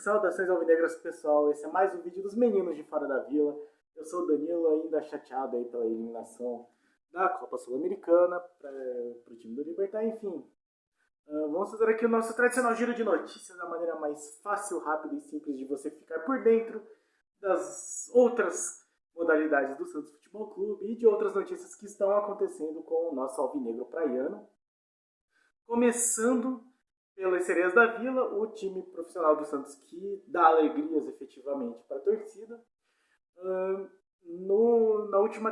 Saudações alvinegras pessoal, esse é mais um vídeo dos meninos de fora da vila. Eu sou o Danilo, ainda chateado aí pela eliminação da Copa Sul-Americana para o time do Libertar, enfim. Uh, vamos fazer aqui o nosso tradicional giro de notícias da maneira mais fácil, rápida e simples de você ficar por dentro das outras modalidades do Santos Futebol Clube e de outras notícias que estão acontecendo com o nosso alvinegro praiano. Começando pelas Sereias da Vila, o time profissional do Santos que dá alegrias efetivamente para a torcida. Uh, no, na última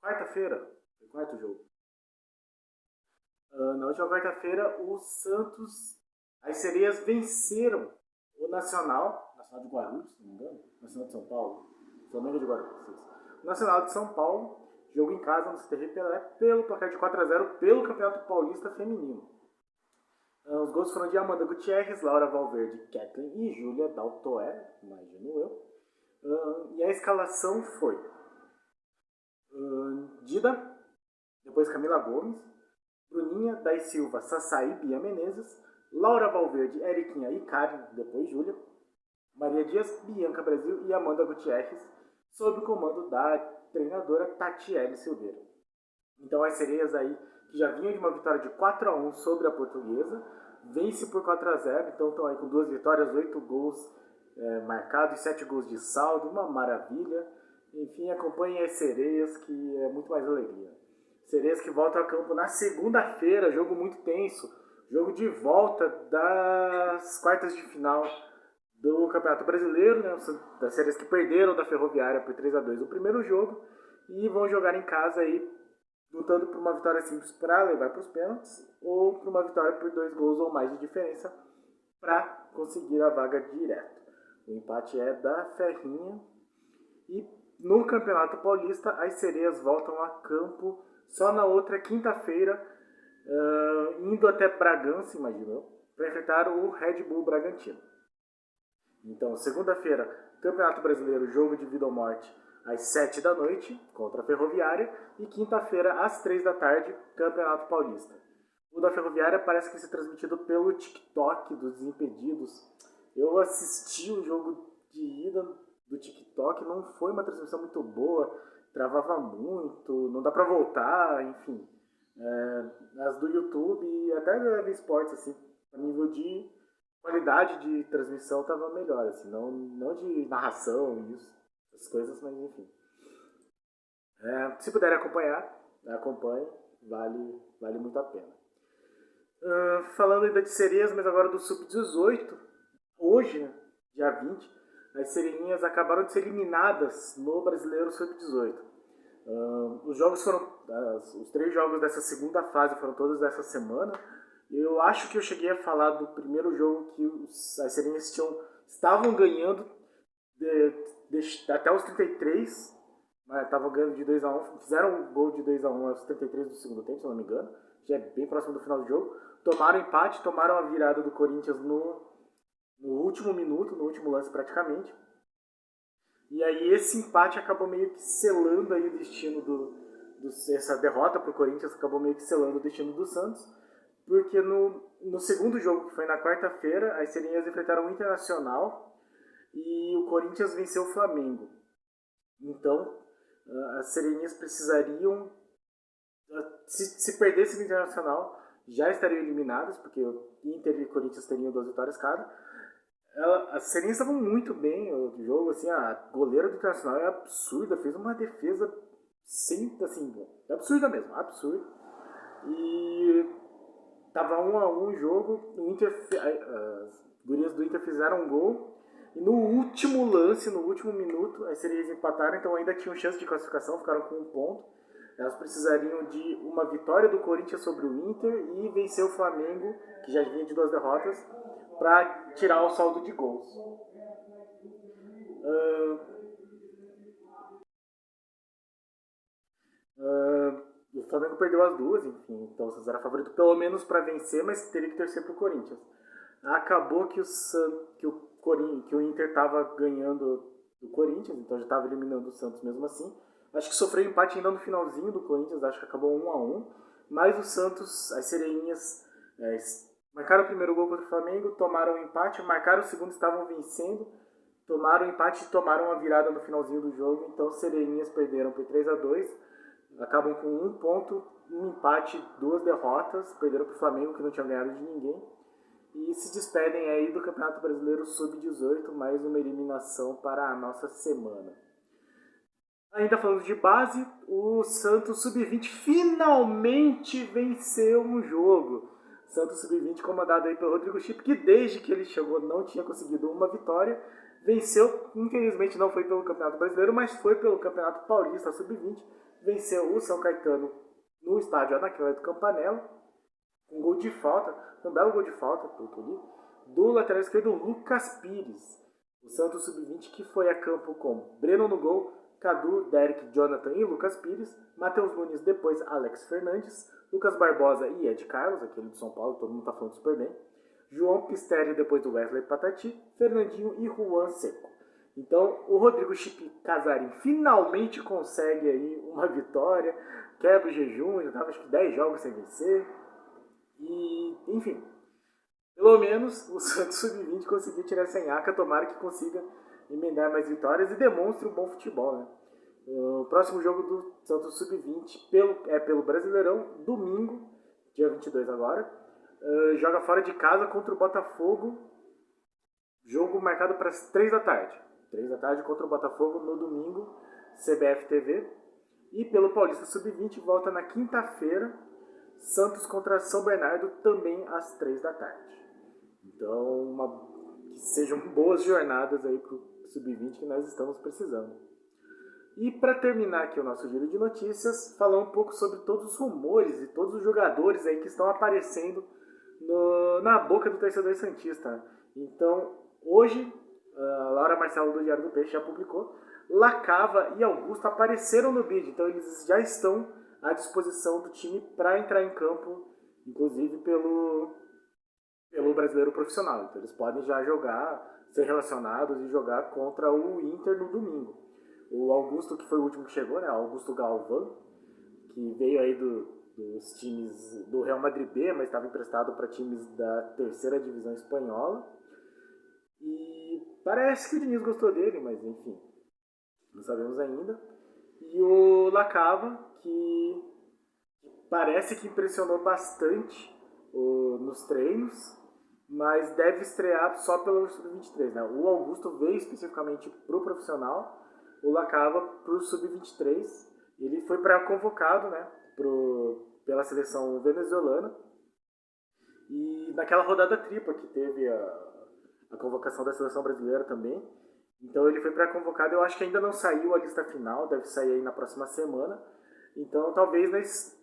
quarta-feira, quarto jogo. Uh, na última quarta-feira, o Santos, as Sereias venceram o Nacional, Nacional de Guarulhos, se não me engano, Nacional de São Paulo, Flamengo de Guarulhos, o Nacional de São Paulo, jogo em casa no CTV Pelé, pelo placar de 4 a 0 pelo Campeonato Paulista Feminino. Ah, os gols foram de Amanda Gutierrez, Laura Valverde, Kathleen e Júlia Daltoé, imagino eu. Uh, e a escalação foi uh, Dida, depois Camila Gomes, Bruninha, Dai Silva, Sassai, Bia Menezes, Laura Valverde, Eriquinha e Karen, depois Júlia, Maria Dias, Bianca Brasil e Amanda Gutierrez, sob o comando da treinadora Tatiele Silveira. Então as sereias aí que já vinham de uma vitória de 4 a 1 sobre a portuguesa, vence por 4 a 0 então estão aí com duas vitórias, oito gols é, marcados, sete gols de saldo, uma maravilha. Enfim, acompanhem as sereias, que é muito mais alegria. Sereias que voltam a campo na segunda-feira, jogo muito tenso, jogo de volta das quartas de final do Campeonato Brasileiro, né, das séries que perderam da Ferroviária por 3 a 2 no primeiro jogo e vão jogar em casa aí lutando por uma vitória simples para levar para os pênaltis ou por uma vitória por dois gols ou mais de diferença para conseguir a vaga direto. O empate é da Ferrinha e no Campeonato Paulista as sereias voltam a campo só na outra quinta-feira, uh, indo até Bragança, imaginou, para enfrentar o Red Bull Bragantino. Então, segunda-feira, Campeonato Brasileiro, jogo de vida ou morte às 7 da noite, contra a Ferroviária, e quinta-feira, às 3 da tarde, Campeonato Paulista. O da Ferroviária parece que vai ser transmitido pelo TikTok dos Desimpedidos. Eu assisti o jogo de ida do TikTok, não foi uma transmissão muito boa, travava muito, não dá pra voltar, enfim. É, as do YouTube e até da Esportes, assim, a nível de qualidade de transmissão tava melhor, assim, não, não de narração, isso essas coisas, mas enfim. É, se puder acompanhar, acompanhe, vale, vale muito a pena. Uh, falando ainda de sereias, mas agora do Sub-18, hoje, dia 20, as sereinhas acabaram de ser eliminadas no Brasileiro Sub-18. Uh, os jogos foram, uh, os três jogos dessa segunda fase foram todos essa semana. Eu acho que eu cheguei a falar do primeiro jogo que os, as sereinhas tinham, estavam ganhando de, até os 33, estavam ganhando de 2 a 1 fizeram um gol de 2 a 1 aos 33 do segundo tempo, se não me engano, já é bem próximo do final do jogo. Tomaram empate, tomaram a virada do Corinthians no, no último minuto, no último lance praticamente. E aí esse empate acabou meio que selando aí o destino do, do essa derrota para o Corinthians acabou meio que selando o destino do Santos, porque no, no segundo jogo, que foi na quarta-feira, as Serinhas enfrentaram o Internacional e o Corinthians venceu o Flamengo. Então, ah, as Sereninhas precisariam, ah, se, se perdesse o Internacional, já estariam eliminadas, porque o Inter e o Corinthians teriam duas vitórias cada. Ela, as Sereninhas estavam muito bem no jogo, assim, a goleira do Internacional é absurda, fez uma defesa sem, assim, absurda mesmo, absurda. E tava um a um o jogo, o Inter, as gurias do Inter fizeram um gol e no último lance, no último minuto, as sereias empataram, então ainda tinham chance de classificação, ficaram com um ponto. Elas precisariam de uma vitória do Corinthians sobre o Inter e vencer o Flamengo, que já vinha de duas derrotas, para tirar o saldo de gols. Uh, uh, o Flamengo perdeu as duas, enfim, então o era favorito pelo menos para vencer, mas teria que torcer para o Corinthians. Acabou que o, que o que o Inter estava ganhando do Corinthians, então já estava eliminando o Santos mesmo assim. Acho que sofreu empate ainda no finalzinho do Corinthians, acho que acabou 1 a 1 Mas o Santos, as sereinhas, é, marcaram o primeiro gol contra o Flamengo, tomaram o empate, marcaram o segundo, estavam vencendo, tomaram o empate e tomaram a virada no finalzinho do jogo. Então, Sereirinhas perderam por 3 a 2 acabam com um ponto, um empate, duas derrotas, perderam para o Flamengo, que não tinha ganhado de ninguém. E se despedem aí do Campeonato Brasileiro Sub-18, mais uma eliminação para a nossa semana. Ainda falando de base, o Santos Sub-20 finalmente venceu um jogo. Santos Sub-20 comandado aí pelo Rodrigo Chip, que desde que ele chegou não tinha conseguido uma vitória. Venceu, infelizmente não foi pelo Campeonato Brasileiro, mas foi pelo Campeonato Paulista Sub-20. Venceu o São Caetano no estádio Anaquela do Campanella. Um gol de falta, um belo gol de falta, pelo que eu li, do lateral esquerdo Lucas Pires. O Santos Sub-20 que foi a campo com Breno no gol, Cadu, Derek, Jonathan e Lucas Pires, Matheus Nunes, depois Alex Fernandes, Lucas Barbosa e Ed Carlos, aquele do São Paulo, todo mundo está falando super bem, João Pistelli, depois do Wesley Patati, Fernandinho e Juan Seco. Então, o Rodrigo Chip Casarim finalmente consegue aí uma vitória, quebra o jejum, já estava acho que 10 jogos sem vencer. E, enfim, pelo menos o Santos Sub-20 conseguiu tirar essa enhaca, tomara que consiga emendar mais vitórias e demonstre um bom futebol, né? O próximo jogo do Santos Sub-20 pelo, é pelo Brasileirão, domingo, dia 22 agora. Uh, joga fora de casa contra o Botafogo. Jogo marcado para as 3 da tarde. 3 da tarde contra o Botafogo no domingo, CBF TV. E pelo Paulista Sub-20 volta na quinta-feira, Santos contra São Bernardo, também às 3 da tarde. Então, uma, que sejam boas jornadas aí para o sub-20 que nós estamos precisando. E para terminar aqui o nosso giro de notícias, falar um pouco sobre todos os rumores e todos os jogadores aí que estão aparecendo no, na boca do torcedor santista. Então, hoje, a Laura Marcelo do Diário do Peixe já publicou, Lacava e Augusto apareceram no bid, então eles já estão à disposição do time para entrar em campo, inclusive pelo, pelo brasileiro profissional. Então eles podem já jogar ser relacionados e jogar contra o Inter no domingo. O Augusto, que foi o último que chegou, né? Augusto Galvão, que veio aí do, dos times do Real Madrid B, mas estava emprestado para times da terceira divisão espanhola. E parece que o Diniz gostou dele, mas enfim, não sabemos ainda. E o Lacava, que parece que impressionou bastante o, nos treinos, mas deve estrear só pelo Sub-23. Né? O Augusto veio especificamente para o profissional, o Lacava para o Sub-23. Ele foi para convocado né, pro, pela seleção venezuelana. E naquela rodada tripla que teve a, a convocação da seleção brasileira também. Então ele foi pré-convocado, eu acho que ainda não saiu a lista final, deve sair aí na próxima semana. Então talvez nós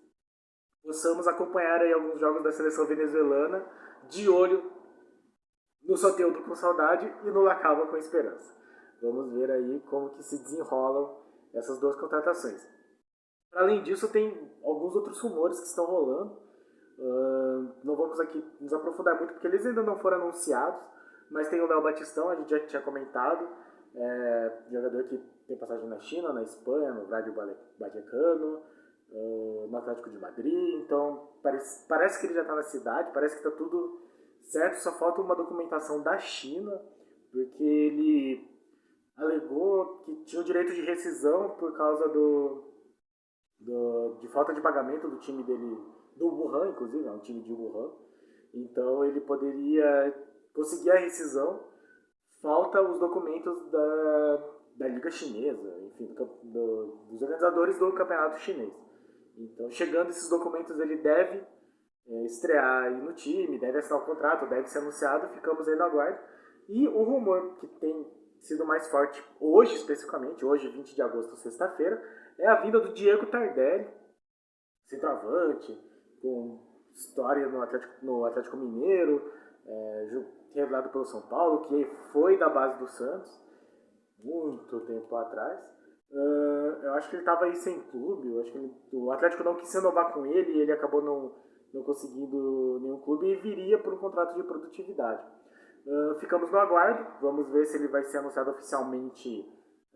possamos acompanhar aí alguns jogos da seleção venezuelana de olho no Soteudo com saudade e no Lacava com esperança. Vamos ver aí como que se desenrolam essas duas contratações. Além disso, tem alguns outros rumores que estão rolando. Uh, não vamos aqui nos aprofundar muito porque eles ainda não foram anunciados, mas tem o Léo Batistão, a gente já tinha comentado, é, jogador que tem passagem na China, na Espanha, no Rádio Vallecano, uh, no Atlético de Madrid, então parece, parece que ele já está na cidade, parece que está tudo certo? Só falta uma documentação da China, porque ele alegou que tinha o direito de rescisão por causa do, do de falta de pagamento do time dele, do Wuhan, inclusive, é um time de Wuhan. Então ele poderia conseguir a rescisão. Falta os documentos da, da Liga Chinesa, enfim, do, do, dos organizadores do campeonato chinês. Então, chegando esses documentos, ele deve é, estrear aí no time, deve assinar o contrato, deve ser anunciado, ficamos aí no aguardo. E o rumor que tem sido mais forte hoje, especificamente, hoje, 20 de agosto, sexta-feira, é a vinda do Diego Tardelli, centroavante, com história no Atlético, no Atlético Mineiro, é, revelado pelo São Paulo, que foi da base do Santos, muito tempo atrás. Uh, eu acho que ele estava aí sem clube, eu acho que ele, o Atlético não quis renovar com ele e ele acabou não não conseguindo nenhum clube e viria por um contrato de produtividade. Uh, ficamos no aguardo, vamos ver se ele vai ser anunciado oficialmente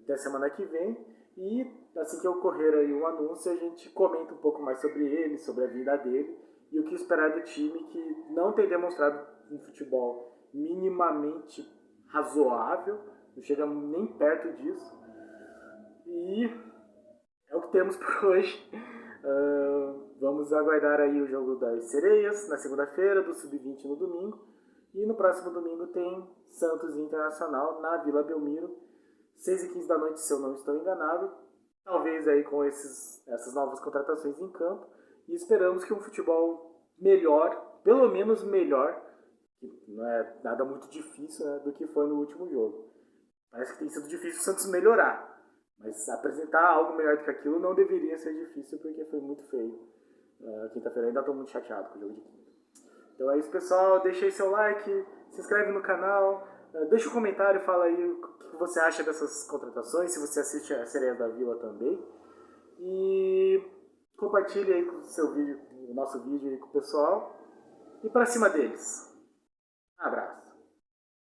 até semana que vem e assim que ocorrer aí o anúncio a gente comenta um pouco mais sobre ele, sobre a vida dele e o que esperar do time que não tem demonstrado um futebol minimamente razoável, não chega nem perto disso. E é o que temos por hoje. Uh, vamos aguardar aí o jogo das sereias na segunda-feira, do Sub-20 no domingo. E no próximo domingo tem Santos Internacional na Vila Belmiro, 6 e 15 da noite, se eu não estou enganado. Talvez aí com esses, essas novas contratações em campo. E esperamos que um futebol melhor, pelo menos melhor, que não é nada muito difícil né, do que foi no último jogo. Parece que tem sido difícil o Santos melhorar. Mas apresentar algo melhor do que aquilo não deveria ser difícil porque foi muito feio. Uh, Quinta-feira ainda estou muito chateado com o jogo de quinta. Então é isso, pessoal. Deixa aí seu like, se inscreve no canal, uh, deixa um comentário, fala aí o que você acha dessas contratações, se você assiste a Sereia da Vila também. E compartilhe aí com o seu vídeo, o nosso vídeo aí com o pessoal. E para cima deles. Um abraço.